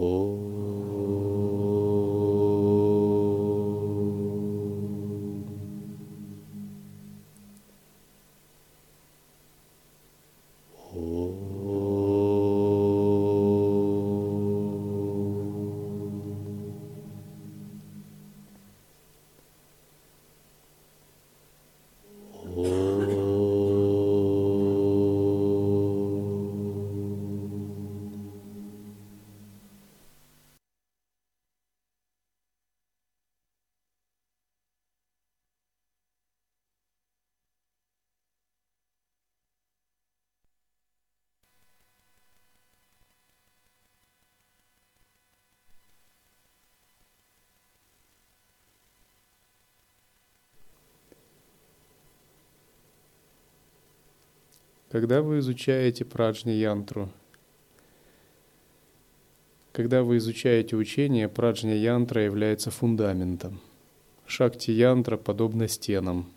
Oh. Когда вы изучаете праджни-янтру, когда вы изучаете учение, праджня-янтра является фундаментом. Шакти-янтра подобна стенам.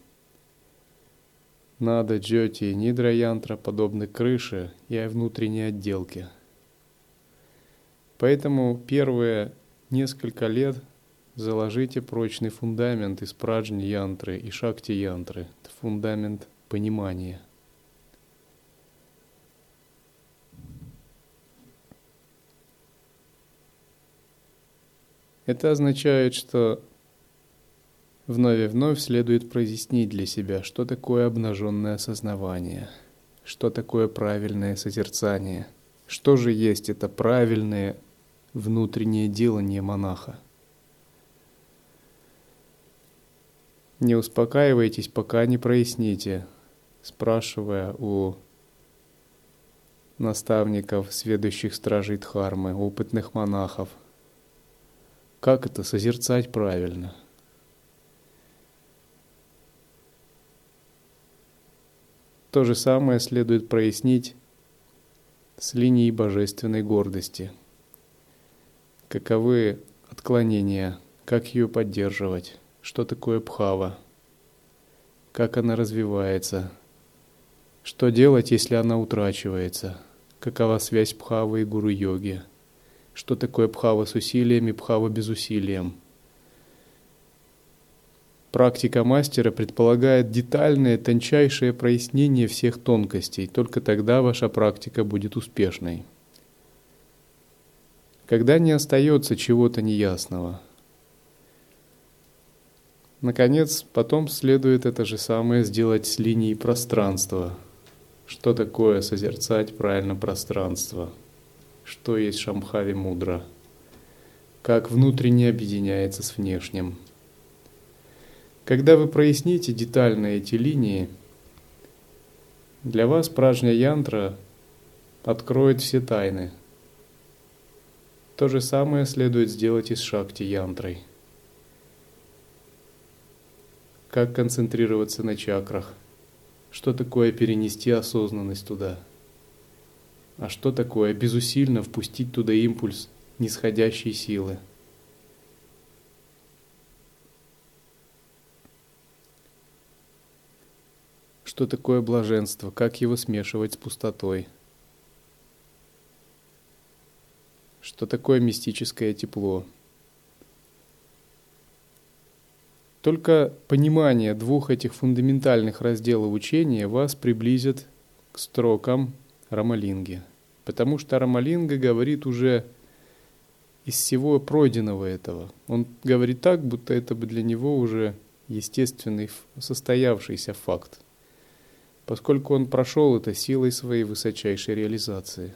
Нада, джоти и нидра-янтра подобны крыше и внутренней отделке. Поэтому первые несколько лет заложите прочный фундамент из праджни-янтры и шакти-янтры. Это фундамент понимания – Это означает, что вновь и вновь следует прояснить для себя, что такое обнаженное осознавание, что такое правильное созерцание, что же есть это правильное внутреннее делание монаха. Не успокаивайтесь, пока не проясните, спрашивая у наставников, сведущих стражей Дхармы, опытных монахов – как это созерцать правильно? То же самое следует прояснить с линией божественной гордости. Каковы отклонения, как ее поддерживать, что такое пхава, как она развивается, что делать, если она утрачивается, какова связь пхавы и гуру-йоги – что такое пхава с усилиями, пхава без усилием. Практика мастера предполагает детальное, тончайшее прояснение всех тонкостей. Только тогда ваша практика будет успешной. Когда не остается чего-то неясного. Наконец, потом следует это же самое сделать с линией пространства. Что такое созерцать правильно пространство – что есть Шамхави мудра, как внутренне объединяется с внешним. Когда вы проясните детально эти линии, для вас пражня янтра откроет все тайны. То же самое следует сделать и с шакти янтрой. Как концентрироваться на чакрах? Что такое перенести осознанность туда? А что такое безусильно впустить туда импульс нисходящей силы? Что такое блаженство? Как его смешивать с пустотой? Что такое мистическое тепло? Только понимание двух этих фундаментальных разделов учения вас приблизит к строкам Рамалинги – Потому что Рамалинга говорит уже из всего пройденного этого. Он говорит так, будто это бы для него уже естественный, состоявшийся факт, поскольку он прошел это силой своей высочайшей реализации.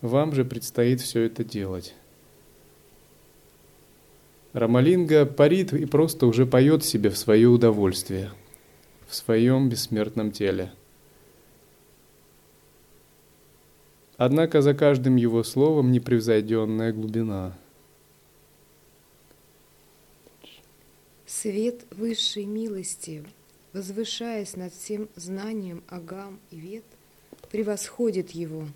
Вам же предстоит все это делать. Рамалинга парит и просто уже поет себе в свое удовольствие, в своем бессмертном теле – Однако за каждым его словом непревзойденная глубина. Свет высшей милости, возвышаясь над всем знанием Агам и Вет, превосходит его.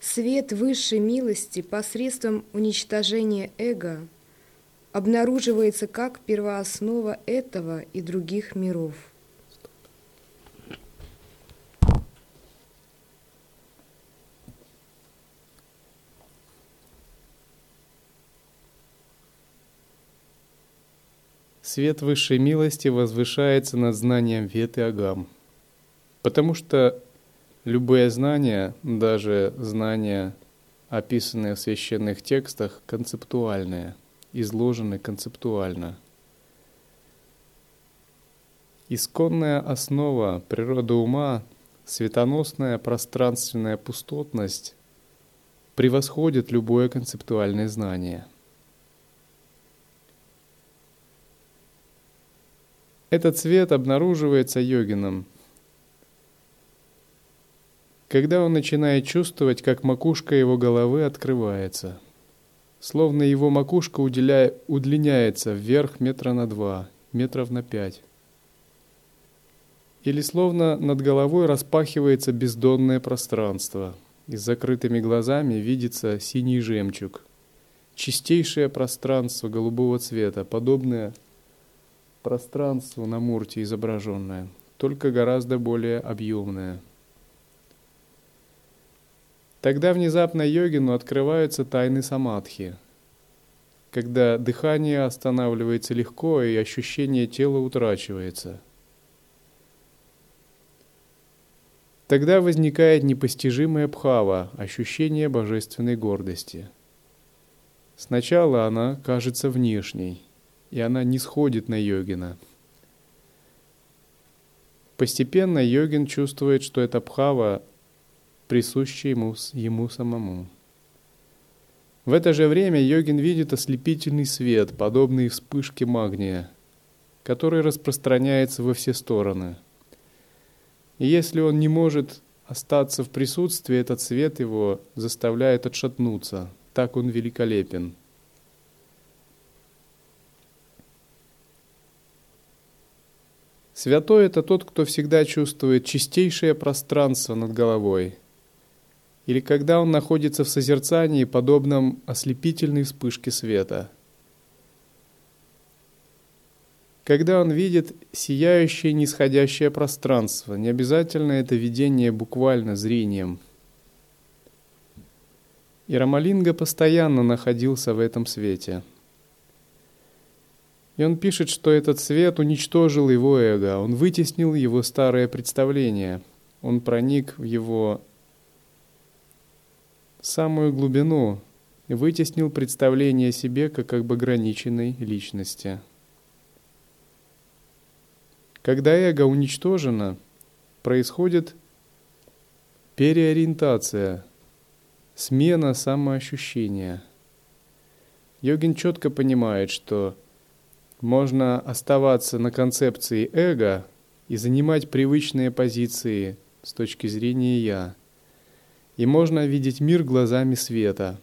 Свет высшей милости посредством уничтожения эго обнаруживается как первооснова этого и других миров. Свет высшей милости возвышается над знанием вет и агам, потому что любые знания, даже знания, описанные в священных текстах, концептуальные – изложены концептуально. Исконная основа природы ума, светоносная пространственная пустотность превосходит любое концептуальное знание – Этот цвет обнаруживается йогином, когда он начинает чувствовать, как макушка его головы открывается, словно его макушка уделяя, удлиняется вверх метра на два, метров на пять. Или словно над головой распахивается бездонное пространство, и с закрытыми глазами видится синий жемчуг, чистейшее пространство голубого цвета, подобное пространство на мурте изображенное, только гораздо более объемное. Тогда внезапно йогину открываются тайны самадхи, когда дыхание останавливается легко и ощущение тела утрачивается. Тогда возникает непостижимая бхава, ощущение божественной гордости. Сначала она кажется внешней – и она не сходит на йогина. Постепенно йогин чувствует, что это бхава присуща ему, ему самому. В это же время йогин видит ослепительный свет, подобный вспышке магния, который распространяется во все стороны. И если он не может остаться в присутствии, этот свет его заставляет отшатнуться. Так он великолепен – Святой – это тот, кто всегда чувствует чистейшее пространство над головой. Или когда он находится в созерцании, подобном ослепительной вспышке света. Когда он видит сияющее нисходящее пространство, не обязательно это видение буквально зрением. И Рамалинга постоянно находился в этом свете – и он пишет, что этот свет уничтожил его эго, он вытеснил его старое представление, он проник в его самую глубину вытеснил представление о себе как бы ограниченной личности. Когда эго уничтожено, происходит переориентация, смена самоощущения. Йогин четко понимает, что можно оставаться на концепции эго и занимать привычные позиции с точки зрения «я». И можно видеть мир глазами света,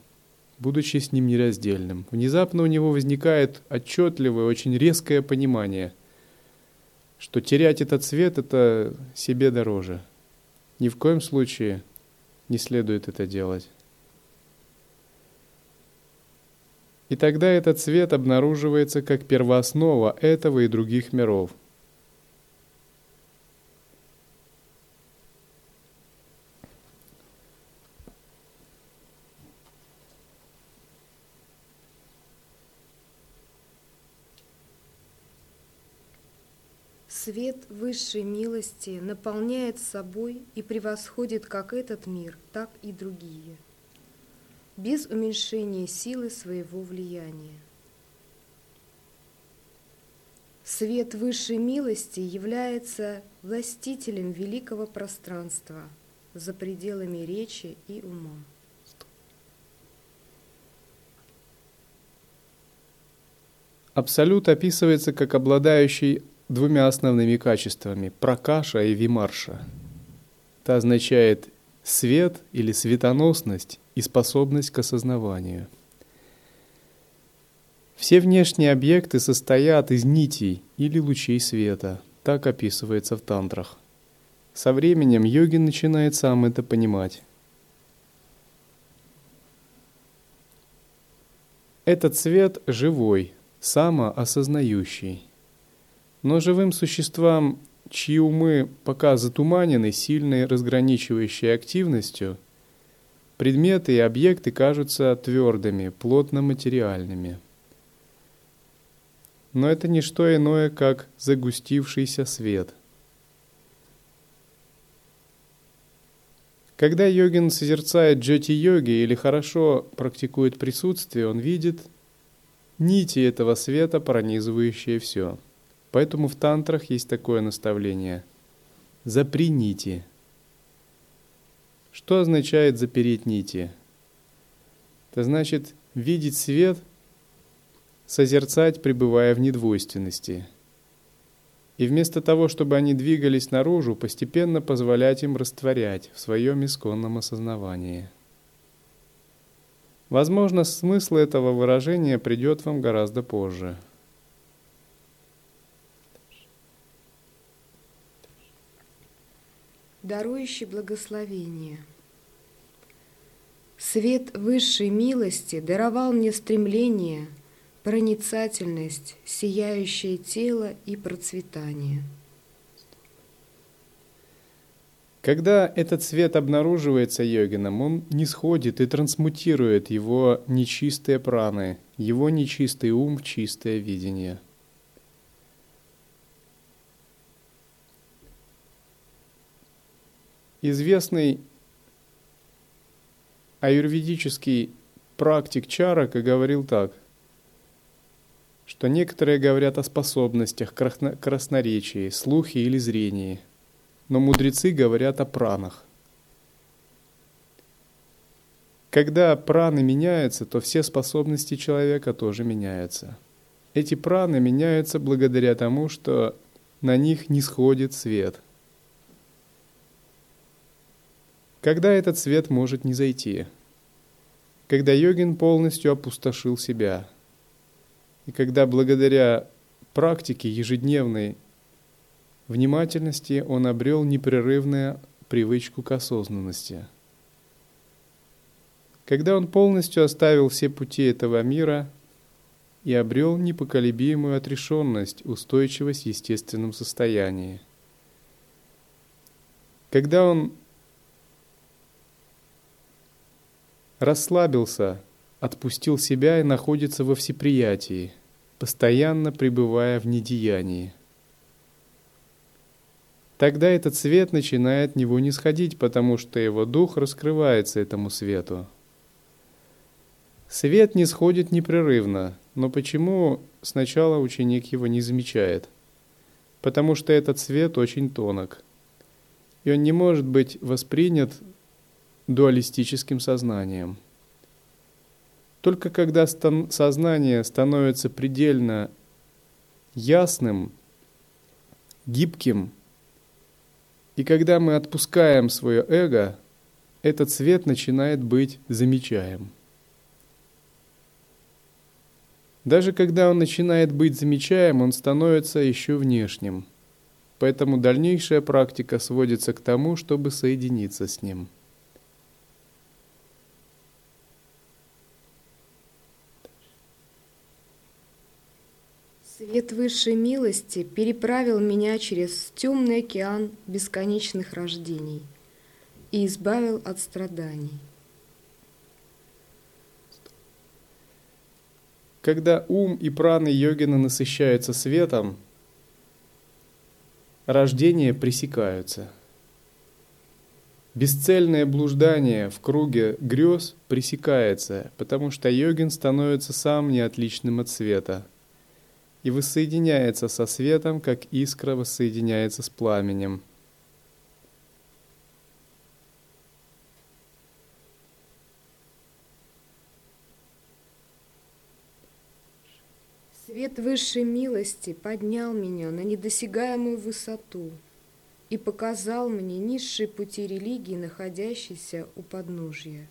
будучи с ним нераздельным. Внезапно у него возникает отчетливое, очень резкое понимание, что терять этот свет – это себе дороже. Ни в коем случае не следует это делать. И тогда этот свет обнаруживается как первооснова этого и других миров. Свет высшей милости наполняет собой и превосходит как этот мир, так и другие – без уменьшения силы своего влияния. Свет высшей милости является властителем великого пространства за пределами речи и ума. Абсолют описывается как обладающий двумя основными качествами – пракаша и вимарша. Это означает свет или светоносность и способность к осознаванию. Все внешние объекты состоят из нитей или лучей света, так описывается в тантрах. Со временем йогин начинает сам это понимать. Этот свет живой, самоосознающий. Но живым существам, чьи умы пока затуманены сильной разграничивающей активностью – Предметы и объекты кажутся твердыми, плотно материальными. но это не что иное, как загустившийся свет. Когда йогин созерцает джати-йоги или хорошо практикует присутствие, он видит нити этого света, пронизывающие все. Поэтому в тантрах есть такое наставление – запри нити. Что означает запереть нити? Это значит видеть свет, созерцать, пребывая в недвойственности – и вместо того, чтобы они двигались наружу, постепенно позволять им растворять в своем исконном осознавании. Возможно, смысл этого выражения придет вам гораздо позже. Дарующий благословение. Свет высшей милости даровал мне стремление – проницательность, сияющее тело и процветание. Когда этот свет обнаруживается йогином, он не сходит и трансмутирует его нечистые праны, его нечистый ум в чистое видение. Известный аюрведический практик Чарака говорил так – что некоторые говорят о способностях, красноречии, слухе или зрении, но мудрецы говорят о пранах. Когда праны меняются, то все способности человека тоже меняются. Эти праны меняются благодаря тому, что на них не сходит свет. Когда этот свет может не зайти? Когда йогин полностью опустошил себя – и когда благодаря практике ежедневной внимательности он обрел непрерывную привычку к осознанности. Когда он полностью оставил все пути этого мира и обрел непоколебимую отрешенность, устойчивость в естественном состоянии. Когда он расслабился отпустил себя и находится во всеприятии, постоянно пребывая в недеянии. Тогда этот свет начинает него не сходить, потому что его дух раскрывается этому свету. Свет не сходит непрерывно, но почему сначала ученик его не замечает? Потому что этот свет очень тонок, и он не может быть воспринят дуалистическим сознанием – только когда сознание становится предельно ясным, гибким, и когда мы отпускаем свое эго, этот свет начинает быть замечаем. Даже когда он начинает быть замечаем, он становится еще внешним. Поэтому дальнейшая практика сводится к тому, чтобы соединиться с ним – Свет высшей милости переправил меня через темный океан бесконечных рождений и избавил от страданий. Когда ум и праны йогина насыщаются светом, рождения пресекаются. Бесцельное блуждание в круге грез пресекается, потому что йогин становится сам неотличным от света – и воссоединяется со светом, как искра воссоединяется с пламенем. Свет высшей милости поднял меня на недосягаемую высоту и показал мне низшие пути религии, находящиеся у подножья.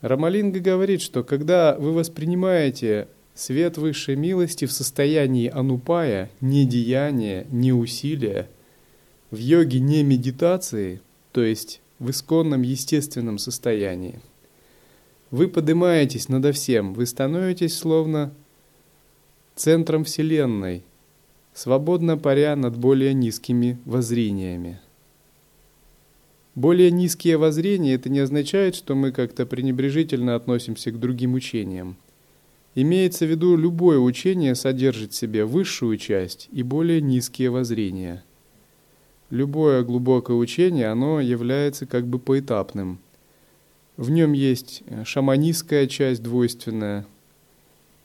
Рамалинга говорит, что когда вы воспринимаете Свет высшей милости в состоянии анупая, не деяния, не усилия, в йоге не медитации, то есть в исконном естественном состоянии. Вы поднимаетесь надо всем, вы становитесь словно центром Вселенной, свободно паря над более низкими воззрениями. Более низкие воззрения – это не означает, что мы как-то пренебрежительно относимся к другим учениям – Имеется в виду, любое учение содержит в себе высшую часть и более низкие воззрения. Любое глубокое учение, оно является как бы поэтапным. В нем есть шаманистская часть двойственная,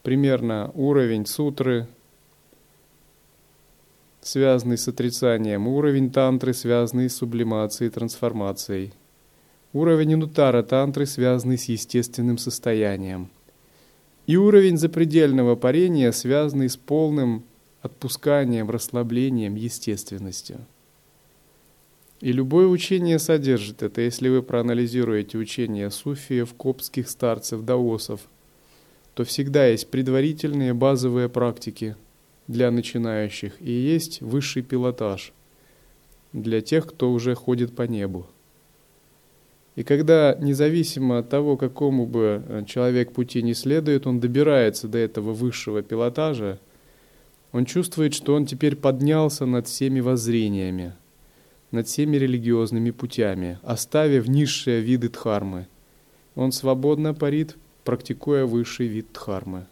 примерно уровень сутры, связанный с отрицанием, уровень тантры, связанный с сублимацией трансформацией, уровень инутара тантры, связанный с естественным состоянием, и уровень запредельного парения, связанный с полным отпусканием, расслаблением, естественностью. И любое учение содержит это, если вы проанализируете учения суфиев, коптских старцев, даосов, то всегда есть предварительные базовые практики – для начинающих и есть высший пилотаж для тех, кто уже ходит по небу. И когда, независимо от того, какому бы э, человек пути не следует, он добирается до этого высшего пилотажа, он чувствует, что он теперь поднялся над всеми воззрениями, над всеми религиозными путями, оставив низшие виды дхармы. Он свободно парит, практикуя высший вид дхармы.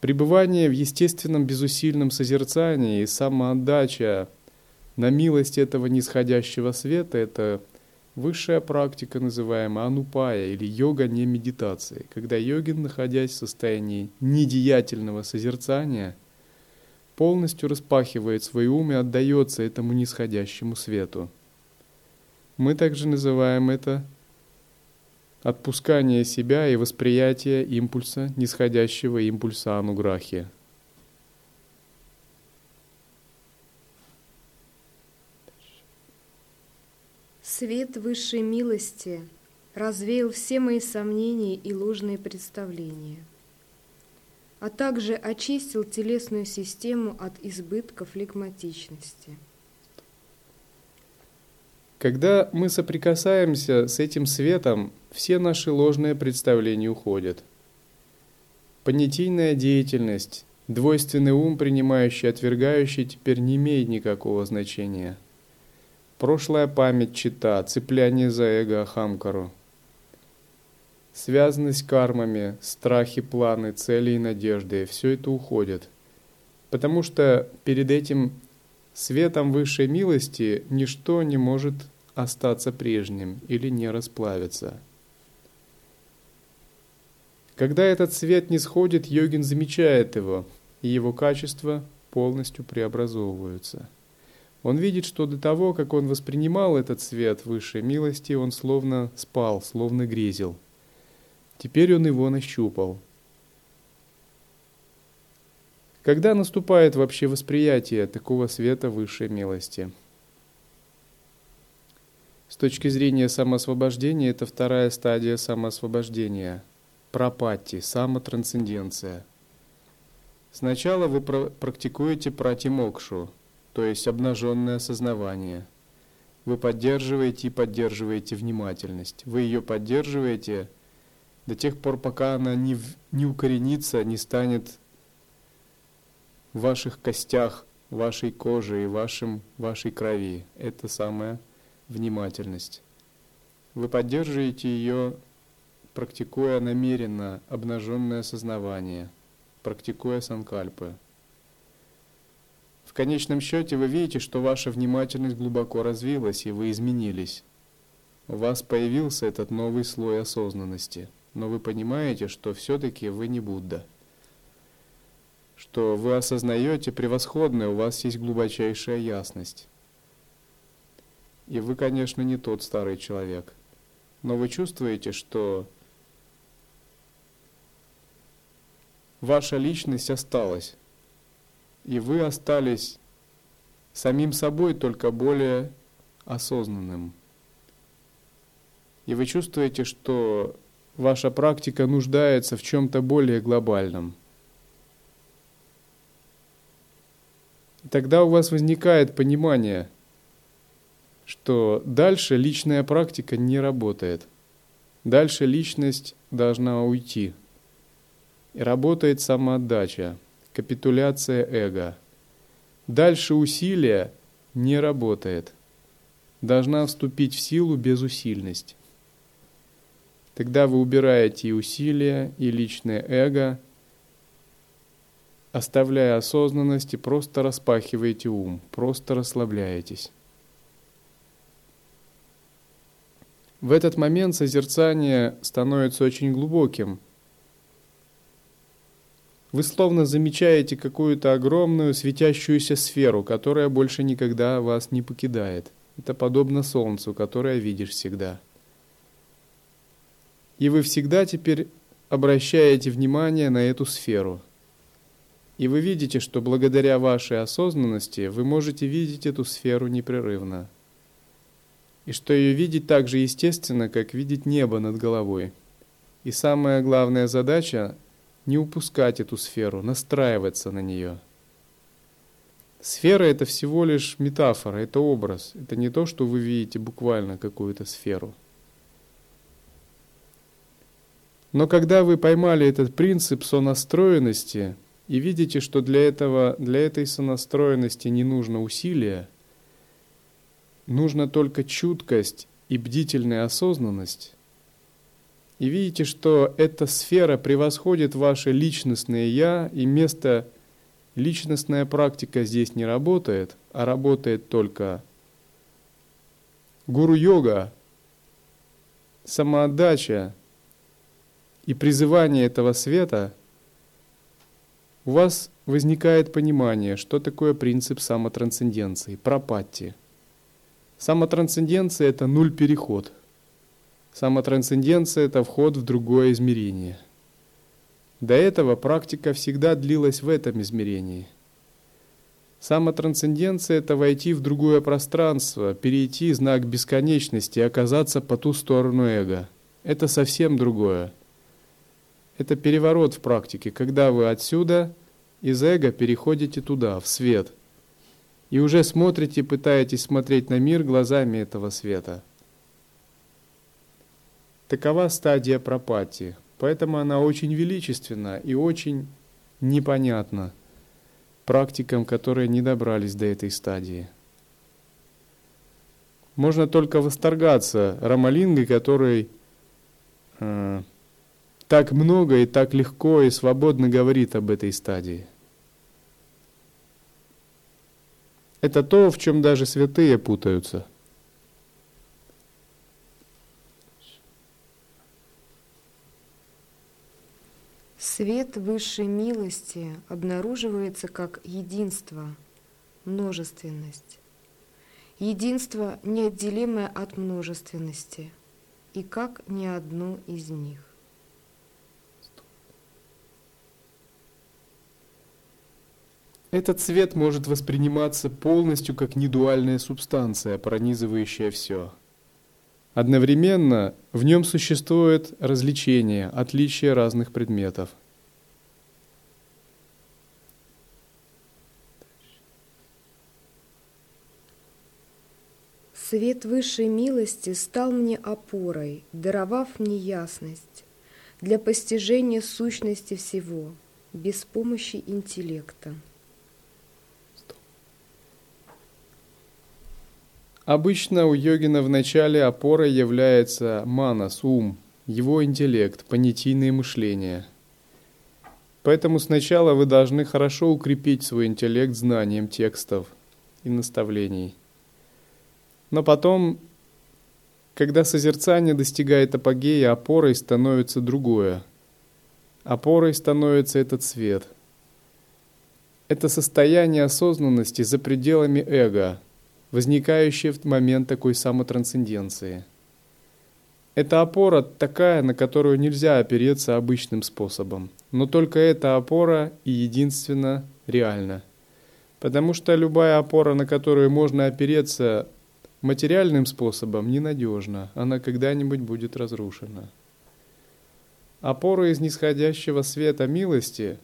Пребывание в естественном безусильном созерцании и самоотдача на милость этого нисходящего света – это высшая практика, называемая анупая или йога не медитации, когда йогин, находясь в состоянии недеятельного созерцания, полностью распахивает свой ум и отдается этому нисходящему свету. Мы также называем это отпускание себя и восприятие импульса, нисходящего импульса ануграхи. Свет высшей милости развеял все мои сомнения и ложные представления, а также очистил телесную систему от избытка флегматичности – когда мы соприкасаемся с этим светом, все наши ложные представления уходят. Понятийная деятельность, двойственный ум, принимающий, отвергающий, теперь не имеет никакого значения. Прошлая память чита, цепляние за эго Ахамкару, связанность кармами, страхи, планы, цели и надежды – все это уходит. Потому что перед этим Светом высшей милости ничто не может остаться прежним или не расплавиться. Когда этот свет не сходит, йогин замечает его, и его качества полностью преобразовываются. Он видит, что до того, как он воспринимал этот свет высшей милости, он словно спал, словно грезил. Теперь он его нащупал – когда наступает вообще восприятие такого света высшей милости? С точки зрения самоосвобождения, это вторая стадия самоосвобождения. Пропати, самотрансценденция. Сначала вы практикуете пратимокшу, то есть обнаженное осознавание. Вы поддерживаете и поддерживаете внимательность. Вы ее поддерживаете до тех пор, пока она не, не укоренится, не станет в ваших костях, вашей коже и вашем, вашей крови. Это самая внимательность. Вы поддерживаете ее, практикуя намеренно обнаженное сознавание, практикуя санкальпы. В конечном счете вы видите, что ваша внимательность глубоко развилась, и вы изменились. У вас появился этот новый слой осознанности, но вы понимаете, что все-таки вы не Будда – что вы осознаете превосходное, у вас есть глубочайшая ясность. И вы, конечно, не тот старый человек, но вы чувствуете, что ваша личность осталась, и вы остались самим собой, только более осознанным. И вы чувствуете, что ваша практика нуждается в чем-то более глобальном – И тогда у вас возникает понимание, что дальше личная практика не работает. Дальше личность должна уйти. И работает самоотдача, капитуляция эго. Дальше усилие не работает. Должна вступить в силу безусильность. Тогда вы убираете и усилия, и личное эго, оставляя осознанность и просто распахиваете ум, просто расслабляетесь. В этот момент созерцание становится очень глубоким. Вы словно замечаете какую-то огромную светящуюся сферу, которая больше никогда вас не покидает. Это подобно солнцу, которое видишь всегда. И вы всегда теперь обращаете внимание на эту сферу. И вы видите, что благодаря вашей осознанности вы можете видеть эту сферу непрерывно – и что ее видеть так же естественно, как видеть небо над головой. И самая главная задача – не упускать эту сферу, настраиваться на нее. Сфера – это всего лишь метафора, это образ. Это не то, что вы видите буквально какую-то сферу. Но когда вы поймали этот принцип сонастроенности и видите, что для, этого, для этой сонастроенности не нужно усилия – нужно только чуткость и бдительная осознанность, и видите, что эта сфера превосходит ваше личностное «я», и место личностная практика здесь не работает, а работает только гуру-йога, самоотдача и призывание этого света, у вас возникает понимание, что такое принцип самотрансценденции, пропатти – Самотрансценденция – это нуль-переход. Самотрансценденция – это вход в другое измерение. До этого практика всегда длилась в этом измерении. Самотрансценденция – это войти в другое пространство, перейти знак бесконечности и оказаться по ту сторону эго. Это совсем другое. Это переворот в практике, когда вы отсюда из эго переходите туда, в свет – и уже смотрите, пытаетесь смотреть на мир глазами этого света. Такова стадия пропати, поэтому она очень величественна и очень непонятна практикам, которые не добрались до этой стадии. Можно только восторгаться Рамалингой, который э, так много и так легко и свободно говорит об этой стадии – Это то, в чем даже святые путаются. Свет высшей милости обнаруживается как единство, множественность. Единство неотделимое от множественности и как ни одно из них. Этот цвет может восприниматься полностью как недуальная субстанция, пронизывающая все. Одновременно в нем существует развлечение, отличие разных предметов. Свет высшей милости стал мне опорой, даровав мне ясность для постижения сущности всего без помощи интеллекта. Обычно у йогина в начале опорой является манас, ум, его интеллект, понятийное мышление. Поэтому сначала вы должны хорошо укрепить свой интеллект знанием текстов и наставлений. Но потом, когда созерцание достигает апогея, опорой становится другое. Опорой становится этот свет. Это состояние осознанности за пределами эго – возникающее в момент такой самотрансценденции. Это опора такая, на которую нельзя опереться обычным способом, но только эта опора и единственно реальна. Потому что любая опора, на которую можно опереться материальным способом, ненадежна, она когда-нибудь будет разрушена. Опора из нисходящего света милости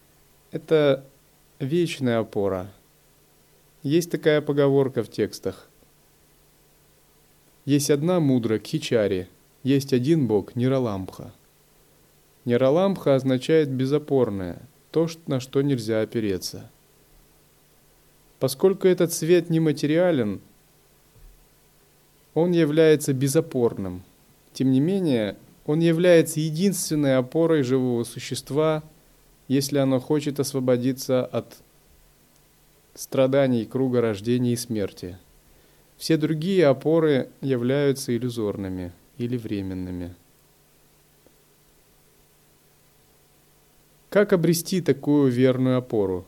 – это вечная опора – есть такая поговорка в текстах. Есть одна мудра Кхичари, есть один бог Нираламбха. Нираламбха означает безопорное, то, на что нельзя опереться. Поскольку этот свет нематериален, он является безопорным. Тем не менее, Он является единственной опорой живого существа, если оно хочет освободиться от страданий круга рождения и смерти. Все другие опоры являются иллюзорными или временными. Как обрести такую верную опору?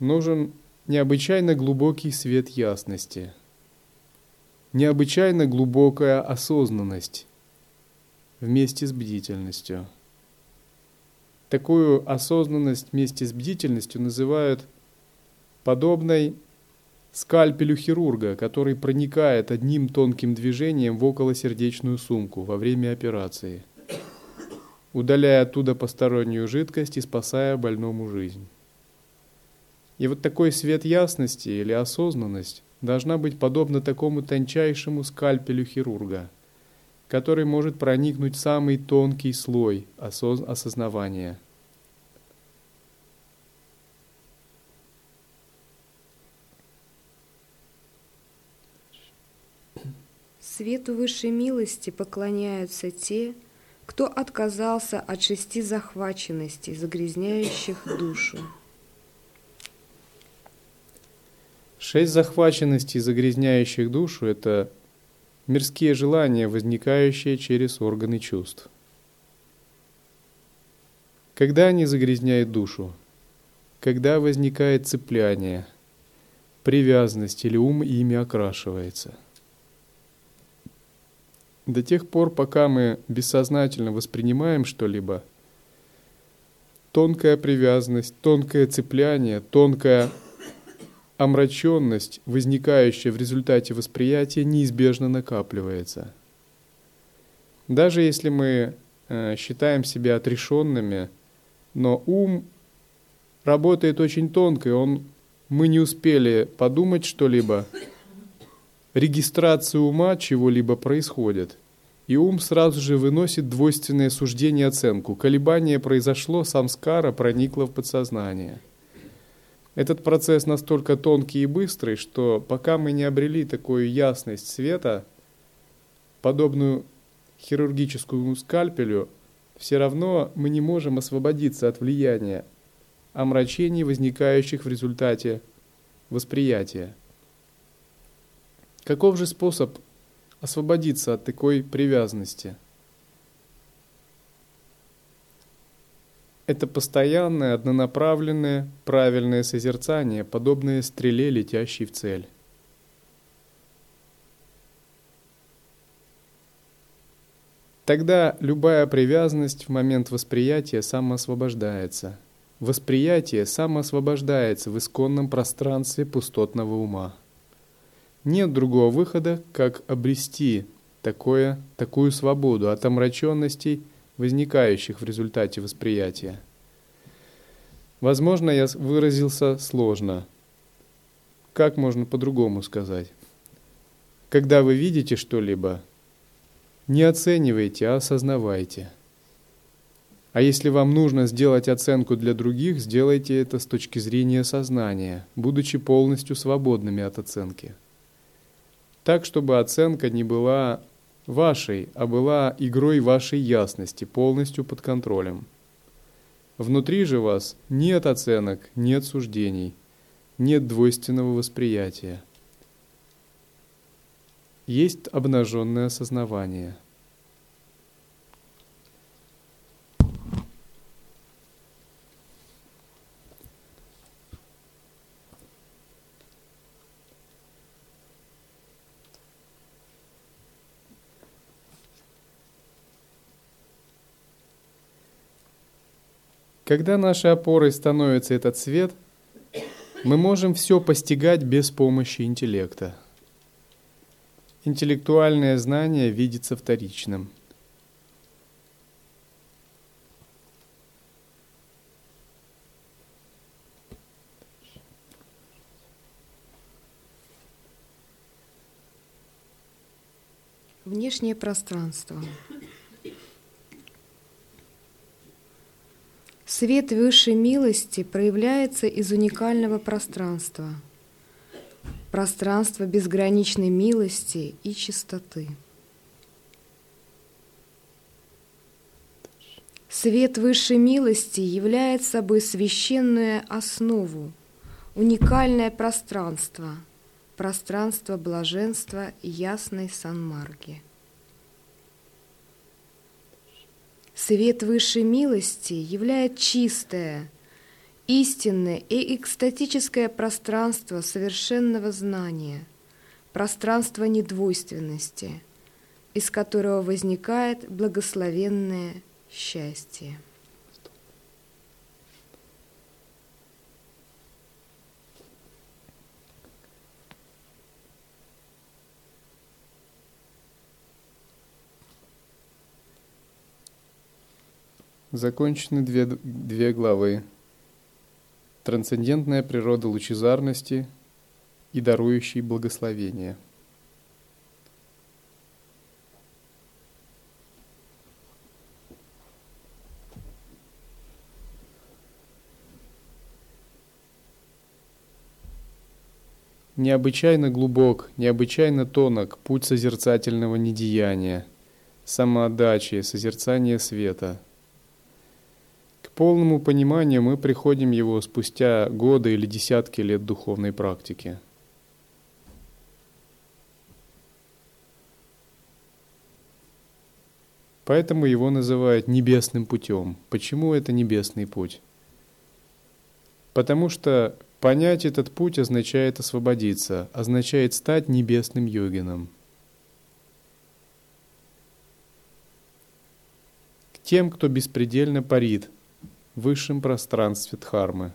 Нужен необычайно глубокий свет ясности, необычайно глубокая осознанность вместе с бдительностью. Такую осознанность вместе с бдительностью называют подобной скальпелю хирурга, который проникает одним тонким движением в околосердечную сумку во время операции, удаляя оттуда постороннюю жидкость и спасая больному жизнь. И вот такой свет ясности или осознанность должна быть подобна такому тончайшему скальпелю хирурга, который может проникнуть в самый тонкий слой осознавания – Свету высшей милости поклоняются те, кто отказался от шести захваченностей, загрязняющих душу. Шесть захваченностей, загрязняющих душу, это мирские желания, возникающие через органы чувств. Когда они загрязняют душу? Когда возникает цепляние, привязанность или ум ими окрашивается – до тех пор, пока мы бессознательно воспринимаем что-либо, тонкая привязанность, тонкое цепляние, тонкая омраченность, возникающая в результате восприятия, неизбежно накапливается. Даже если мы э, считаем себя отрешенными, но ум работает очень тонко, и он, мы не успели подумать что-либо, регистрация ума чего-либо происходит, и ум сразу же выносит двойственное суждение оценку. Колебание произошло, самскара проникла в подсознание. Этот процесс настолько тонкий и быстрый, что пока мы не обрели такую ясность света, подобную хирургическому скальпелю, все равно мы не можем освободиться от влияния омрачений, возникающих в результате восприятия. Каков же способ освободиться от такой привязанности? Это постоянное, однонаправленное, правильное созерцание, подобное стреле, летящей в цель. Тогда любая привязанность в момент восприятия самоосвобождается. Восприятие самоосвобождается в исконном пространстве пустотного ума. Нет другого выхода, как обрести такое, такую свободу от омраченностей, возникающих в результате восприятия. Возможно, я выразился сложно. Как можно по-другому сказать? Когда вы видите что-либо, не оценивайте, а осознавайте. А если вам нужно сделать оценку для других, сделайте это с точки зрения сознания, будучи полностью свободными от оценки так, чтобы оценка не была вашей, а была игрой вашей ясности, полностью под контролем. Внутри же вас нет оценок, нет суждений, нет двойственного восприятия. Есть обнаженное осознавание – Когда нашей опорой становится этот свет, мы можем все постигать без помощи интеллекта. Интеллектуальное знание видится вторичным. Внешнее пространство. Свет высшей милости проявляется из уникального пространства, пространства безграничной милости и чистоты. Свет высшей милости являет собой священную основу, уникальное пространство, пространство блаженства ясной Санмарги. Свет высшей милости являет чистое, истинное и экстатическое пространство совершенного знания, пространство недвойственности, из которого возникает благословенное счастье. Закончены две, две главы. Трансцендентная природа лучезарности и дарующий благословение. Необычайно глубок, необычайно тонок путь созерцательного недеяния, самоотдачи, созерцания света – полному пониманию мы приходим его спустя годы или десятки лет духовной практики. Поэтому его называют небесным путем. Почему это небесный путь? Потому что понять этот путь означает освободиться, означает стать небесным йогином. К тем, кто беспредельно парит – высшем пространстве Дхармы.